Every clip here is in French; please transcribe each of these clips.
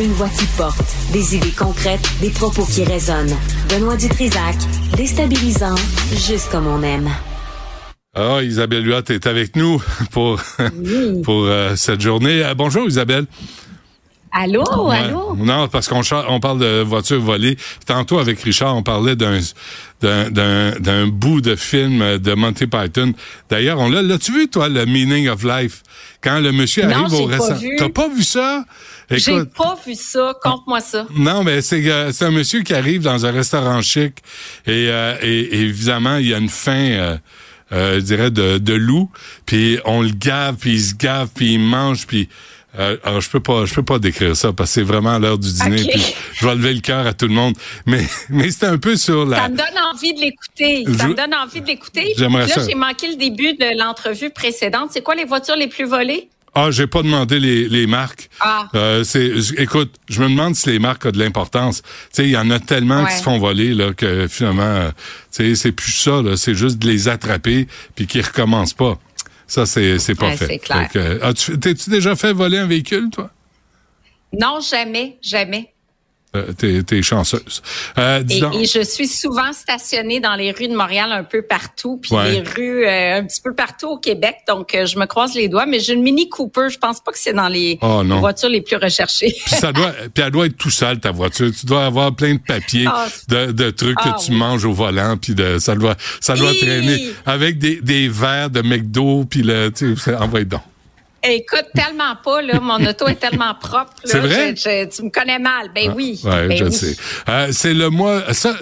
Une voix qui porte, des idées concrètes, des propos qui résonnent. Benoît Dutrisac, déstabilisant, juste comme on aime. Ah, Isabelle Huot est avec nous pour, pour euh, cette journée. Euh, bonjour Isabelle. Allô, allô? Non, parce qu'on on parle de voitures volées. Tantôt avec Richard, on parlait d'un d'un d'un bout de film de Monty Python. D'ailleurs, on l'a l'as-tu vu toi le Meaning of Life? Quand le monsieur arrive au restaurant. T'as pas vu ça? J'ai pas vu ça. Compte-moi ça. Non, mais c'est euh, c'est un monsieur qui arrive dans un restaurant chic et, euh, et, évidemment il y a une fin. Euh, euh, je dirais de, de loup, puis on le gave, puis il se gave, puis il mange, puis euh, alors, je peux pas, je peux pas décrire ça parce que c'est vraiment l'heure du dîner. Puis je vais lever le cœur à tout le monde. Mais, mais c'est un peu sur la. Ça me donne envie de l'écouter. Ça me donne envie de l'écouter. J'aimerais ça. Là, j'ai manqué le début de l'entrevue précédente. C'est quoi les voitures les plus volées? Ah, j'ai pas demandé les, les marques. Ah. Euh, c'est, écoute, je me demande si les marques ont de l'importance. Tu sais, il y en a tellement qui se font voler là que finalement, euh, tu sais, c'est plus ça. Là, c'est juste de les attraper puis qu'ils recommencent pas. Ça, c'est, c'est pas fait. C'est clair. t'es-tu déjà fait voler un véhicule, toi? Non, jamais, jamais. Euh, t'es, chanceuse. Euh, et, et, je suis souvent stationnée dans les rues de Montréal un peu partout, puis les rues euh, un petit peu partout au Québec. Donc, euh, je me croise les doigts. Mais j'ai une Mini Cooper. Je pense pas que c'est dans les, oh, voitures les plus recherchées. puis ça doit, puis elle doit être tout sale ta voiture. Tu dois avoir plein de papiers, ah, de, de, trucs que ah, tu manges au volant, puis de ça doit, ça doit traîner avec des, des verres de McDo, puis le, tu sais, envoie donc. Écoute, tellement pas, là. Mon auto est tellement propre. C'est vrai? tu me connais mal. Ben oui. Ouais, ben je sais. Euh, c'est le mois. Ça,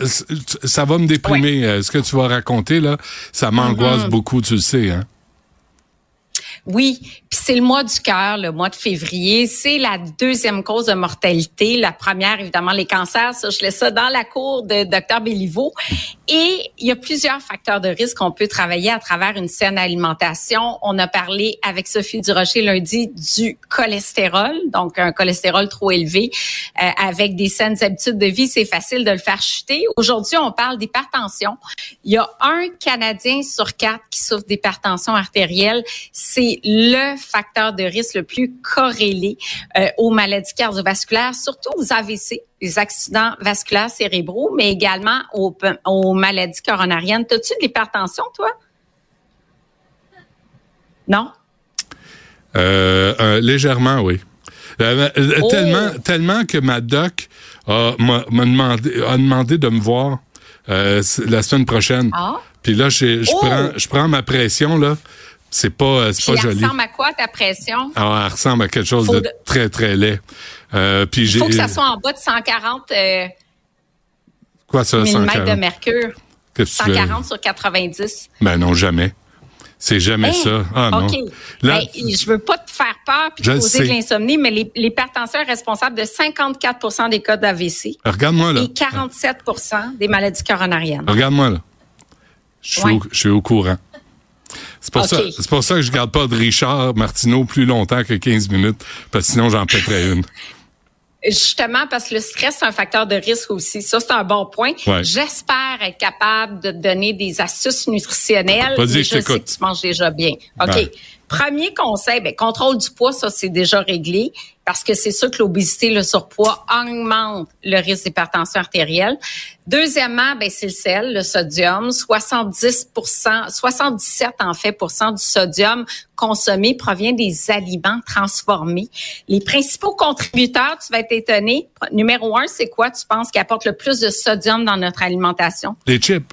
ça va me déprimer. Euh, ce que tu vas raconter, là, ça m'angoisse mm-hmm. beaucoup, tu le sais, hein? Oui, puis c'est le mois du cœur, le mois de février. C'est la deuxième cause de mortalité. La première, évidemment, les cancers. Ça, je laisse ça dans la cour de Dr Béliveau. Et il y a plusieurs facteurs de risque qu'on peut travailler à travers une saine alimentation. On a parlé avec Sophie Durocher lundi du cholestérol, donc un cholestérol trop élevé. Euh, avec des saines habitudes de vie, c'est facile de le faire chuter. Aujourd'hui, on parle d'hypertension. Il y a un Canadien sur quatre qui souffre d'hypertension artérielle. C'est le facteur de risque le plus corrélé euh, aux maladies cardiovasculaires, surtout aux AVC, les accidents vasculaires cérébraux, mais également aux, aux maladies coronariennes. T'as-tu de l'hypertension, toi? Non? Euh, euh légèrement, oui. Euh, oh! Tellement, tellement que ma doc m'a demandé, a demandé de me voir la semaine prochaine. Ah. Puis là, je, oh! prends, je prends ma pression là. C'est pas, euh, c'est pas joli. Ressemble à quoi ta pression? Ah, elle ressemble à quelque chose de, très, très laid. Euh, puis Il faut que ça soit en bas de 140 euh, quoi, ça, de mercure. 140 sur 90. Ben non, jamais. C'est jamais ça. Ah non. Là, ben, je veux pas te faire peur puis causer de l'insomnie, mais l'hypertension est responsable de 54% des cas d'AVC. Regarde-moi là. Et 47% des maladies coronariennes. Regarde-moi là. Je suis, au, je suis au courant. C'est pour, ça, c'est pour ça que je garde pas de Richard Martineau plus longtemps que 15 minutes, parce que sinon j'en pèterais une. Justement, parce que le stress, c'est un facteur de risque aussi. Ça, c'est un bon point. J'espère être capable de te donner des astuces nutritionnelles. Vas-y, je, sais que tu manges déjà bien. OK. Premier conseil, ben, contrôle du poids, ça, c'est déjà réglé parce que c'est sûr que l'obésité, le surpoids augmente le risque d'hypertension artérielle. Deuxièmement, ben, c'est le sel, le sodium. 70 77% en fait du sodium consommé provient des aliments transformés. Les principaux contributeurs, tu vas être étonné. Numéro un, c'est quoi tu penses qui apporte le plus de sodium dans notre alimentation? Les chips.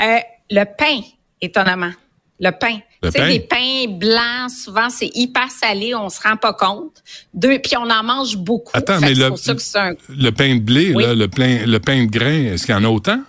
Euh, le pain, étonnamment. Le pain. Tu sais, des pains blancs, souvent, c'est hyper salé, on se rend pas compte. Deux, puis on en mange beaucoup. Attends, mais le, le pain de blé, là, le, pain, le pain de grain, est-ce qu'il y en a autant?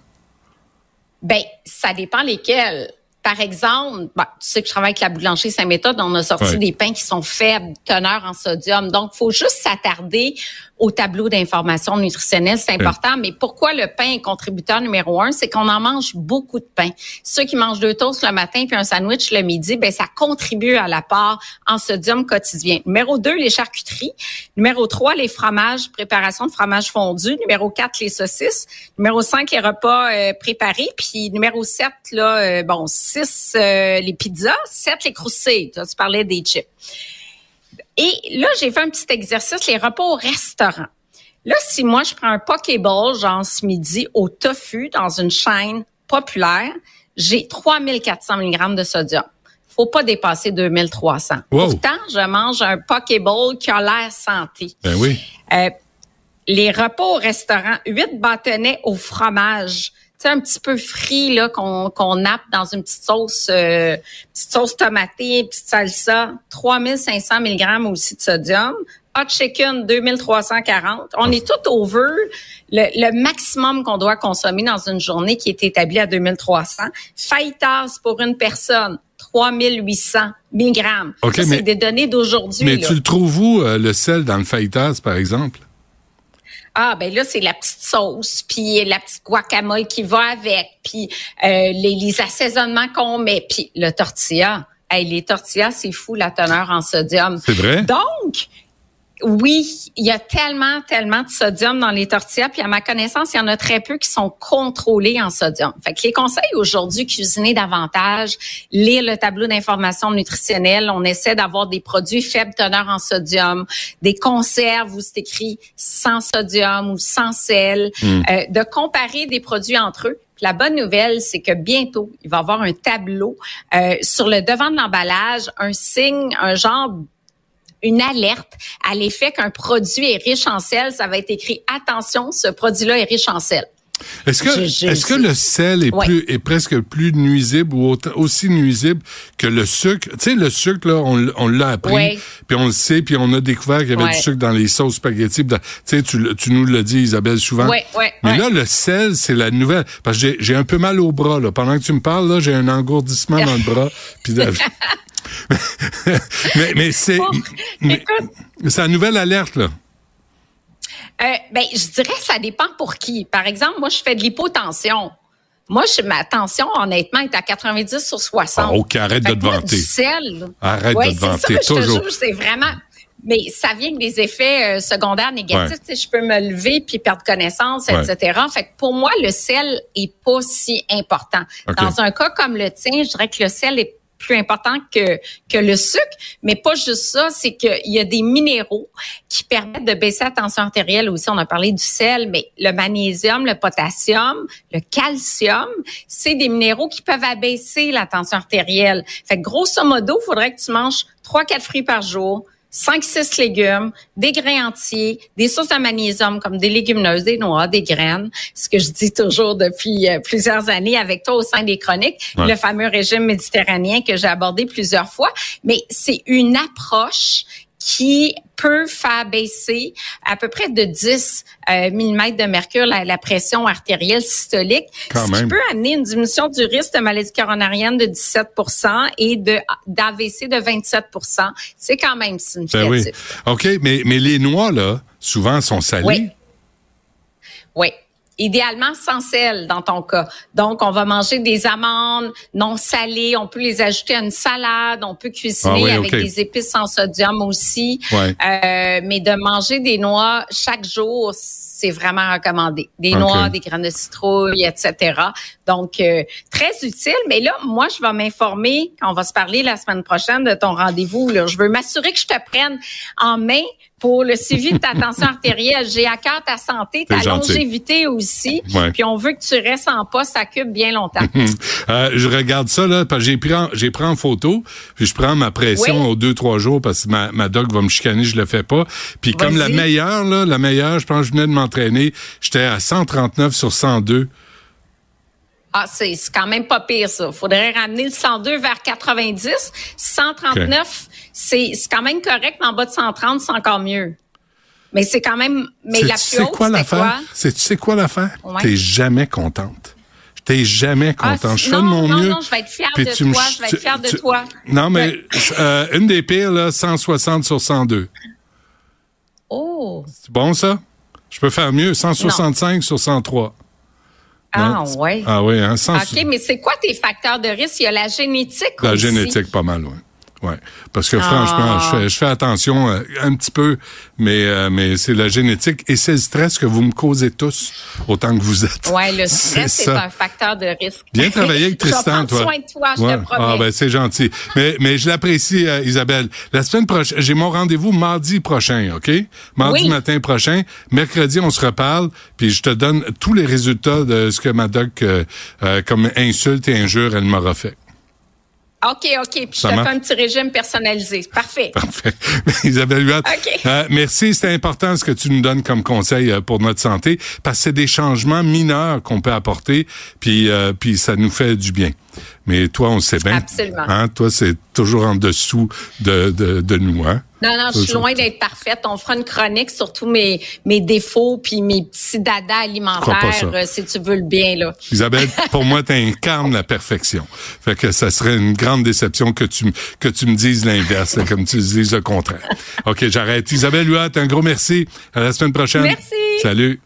Ben, ça dépend lesquels. Par exemple, bah, tu sais que je travaille avec la boulangerie Saint-Méthode, on a sorti des pains qui sont faibles, teneur en sodium. Donc, faut juste s'attarder au tableau d'information nutritionnelle, c'est important. Mais pourquoi le pain est contributeur numéro un? C'est qu'on en mange beaucoup de pain. Ceux qui mangent deux toasts le matin puis un sandwich le midi, ben ça contribue à l'apport en sodium quotidien. Numéro deux, les charcuteries. Numéro trois, les fromages, préparation de fromage fondu. Numéro quatre, les saucisses. Numéro cinq, les repas euh, préparés. Puis numéro sept, là, euh, bon, six, euh, les pizzas. Sept, les croustilles. Tu parlais des chips Et là, j'ai fait un petit exercice, les repas au restaurant. Là, si moi, je prends un Pokéball, genre ce midi, au tofu, dans une chaîne populaire, j'ai 3400 mg de sodium. Faut pas dépasser 2300. Pourtant, je mange un Pokéball qui a l'air santé. Ben oui. Euh, les repas au restaurant, 8 bâtonnets au fromage, tu un petit peu frit là qu'on qu'on nappe dans une petite sauce euh, petite sauce tomatée, petite salsa, 3500 mg aussi de sodium. Hot chicken 2340. On est tout over le, le maximum qu'on doit consommer dans une journée qui est établi à 2300. Fajitas pour une personne 3800 mg. c'est des données d'aujourd'hui. Mais tu le trouves où euh, le sel dans le fajitas par exemple? Ah ben là c'est la petite sauce, puis la petite guacamole qui va avec, puis euh, les, les, assaisonnements qu'on met, puis le tortilla. Hey, les tortillas, c'est fou la teneur en sodium. C'est vrai? Donc, oui, il y a tellement, tellement de sodium dans les tortillas, puis à ma connaissance, il y en a très peu qui sont contrôlés en sodium. Fait que les conseils aujourd'hui, cuisiner davantage, lire le tableau d'information nutritionnelle, on essaie d'avoir des produits faibles teneur en sodium, des conserves où c'est écrit sans sodium ou sans sel, hmm. euh, de comparer des produits entre eux. la bonne nouvelle, c'est que bientôt, il va y avoir un tableau euh, sur le devant de l'emballage, un signe, un genre une alerte à l'effet qu'un produit est riche en sel, ça va être écrit attention, ce produit-là est riche en sel. Est-ce que est-ce que le sel est plus est presque plus nuisible ou aussi nuisible que le sucre? Tu sais le sucre là on, on l'a appris puis on le sait puis on a découvert qu'il y avait du sucre dans les sauces spaghetti. Tu sais tu, tu nous l'as dit Isabelle souvent. Mais là le sel c'est la nouvelle parce que j'ai un peu mal au bras là. Pendant que tu me parles là j'ai un engourdissement dans le bras puis mais, mais c'est c'est une nouvelle alerte là. Euh, ben, je dirais ça dépend pour qui. Par exemple, moi, je fais de l'hypotension. Moi, je, ma tension, honnêtement, est à 90 sur 60. Ah, OK, arrête de te vanter. Sel, arrête de te vanter, ça, toujours. C'est vraiment... Mais ça vient avec des effets euh, secondaires négatifs. Je peux me lever puis perdre connaissance, etc. Fait que pour moi, le sel est pas si important. Dans un cas comme le tien, je dirais que le sel est plus important que, que le sucre. Mais pas juste ça, c'est qu'il y a des minéraux qui permettent de baisser la tension artérielle aussi. On a parlé du sel, mais le magnésium, le potassium, le calcium, c'est des minéraux qui peuvent abaisser la tension artérielle. Fait que grosso modo, il faudrait que tu manges trois, quatre fruits par jour, 5-6 légumes, des grains entiers, des sources de magnésium comme des légumineuses, des noix, des graines, ce que je dis toujours depuis euh, plusieurs années avec toi au sein des chroniques, le fameux régime méditerranéen que j'ai abordé plusieurs fois, mais c'est une approche qui peut faire baisser à peu près de 10 euh, mm de mercure la, pression artérielle systolique, ce qui peut amener une diminution du risque de maladie coronarienne de 17% et de d'AVC de 27% C'est quand même significatif. Ben oui. OK, mais, mais les noix, là, souvent, sont salées. Oui. Idéalement sans sel dans ton cas. Donc, on va manger des amandes non salées. On peut les ajouter à une salade. On peut cuisiner ah avec des épices sans sodium aussi. Euh, mais de manger des noix chaque jour, c'est vraiment recommandé. Des noix, des graines de citrouille, etc. Donc, euh, très utile. Mais là, moi, je vais m'informer, on va se parler la semaine prochaine de ton rendez-vous. Je veux m'assurer que je te prenne en main pour le suivi de ta tension artérielle. J'ai à cœur ta santé, ta longévité aussi. Puis on veut que tu restes en poste à cube bien longtemps. euh, je regarde ça, là, parce que j'ai pris, en, j'ai pris en photo, puis je prends ma pression aux deux, trois jours parce que ma, ma doc va me chicaner, je le fais pas. Puis comme la meilleure, là, la meilleure, je pense que je venais de m'entraîner, j'étais à 139 sur 102. Ah, c'est quand même pas pire, ça. Faudrait ramener le 102 vers 90. 139, c'est quand même correct, mais en bas de 130, c'est encore mieux. Mais c'est quand même. Mais la plus haute, quoi l'affaire? Tu sais quoi l'affaire? Ouais. T'es jamais contente. T'es jamais ah, contente. je fais de mon non, mieux. Non, je vais être fière de toi. je vais être fière de toi. Non, mais euh, une des pires, là, 160 sur 102. Oh. C'est bon, ça? Je peux faire mieux. 165 sur 103. Ah, oui. Ah, oui, hein? OK, mais c'est quoi tes facteurs de risque? Il y a la génétique La génétique, pas mal, oui. Ouais, parce que franchement, je fais, je fais attention euh, un petit peu, mais euh, mais c'est la génétique et c'est le stress que vous me causez tous autant que vous êtes. Ouais, le stress, C'est un facteur de risque. Bien travaillé avec Tristan, toi. soin de toi, je te promets. Ah ben c'est gentil. Mais mais je l'apprécie, euh, Isabelle. La semaine prochaine, j'ai mon rendez-vous mardi prochain, ok? Mardi Oui. matin prochain. Mercredi, on se reparle, puis je te donne tous les résultats de ce que ma doc euh, euh, comme insulte et injure elle m'aura fait. OK, OK. Puis je te fais un petit régime personnalisé. Parfait. Parfait. Isabelle euh, merci. C'est important ce que tu nous donnes comme conseil euh, pour notre santé, parce que c'est des changements mineurs qu'on peut apporter, puis euh, puis ça nous fait du bien. Mais toi, on sait bien. Absolument. Hein, toi, c'est toujours en dessous de, de, de nous. Hein? Non, non, je suis loin d'être parfaite. On fera une chronique sur tous mes, mes défauts puis mes petits dadas alimentaires, euh, si tu veux le bien, là. Isabelle, pour moi, tu incarnes la perfection. Fait que ça serait une grande déception que tu, que tu me dises l'inverse, comme tu dises le contraire. OK, j'arrête. Isabelle Huot, un gros merci. À la semaine prochaine. Merci. Salut.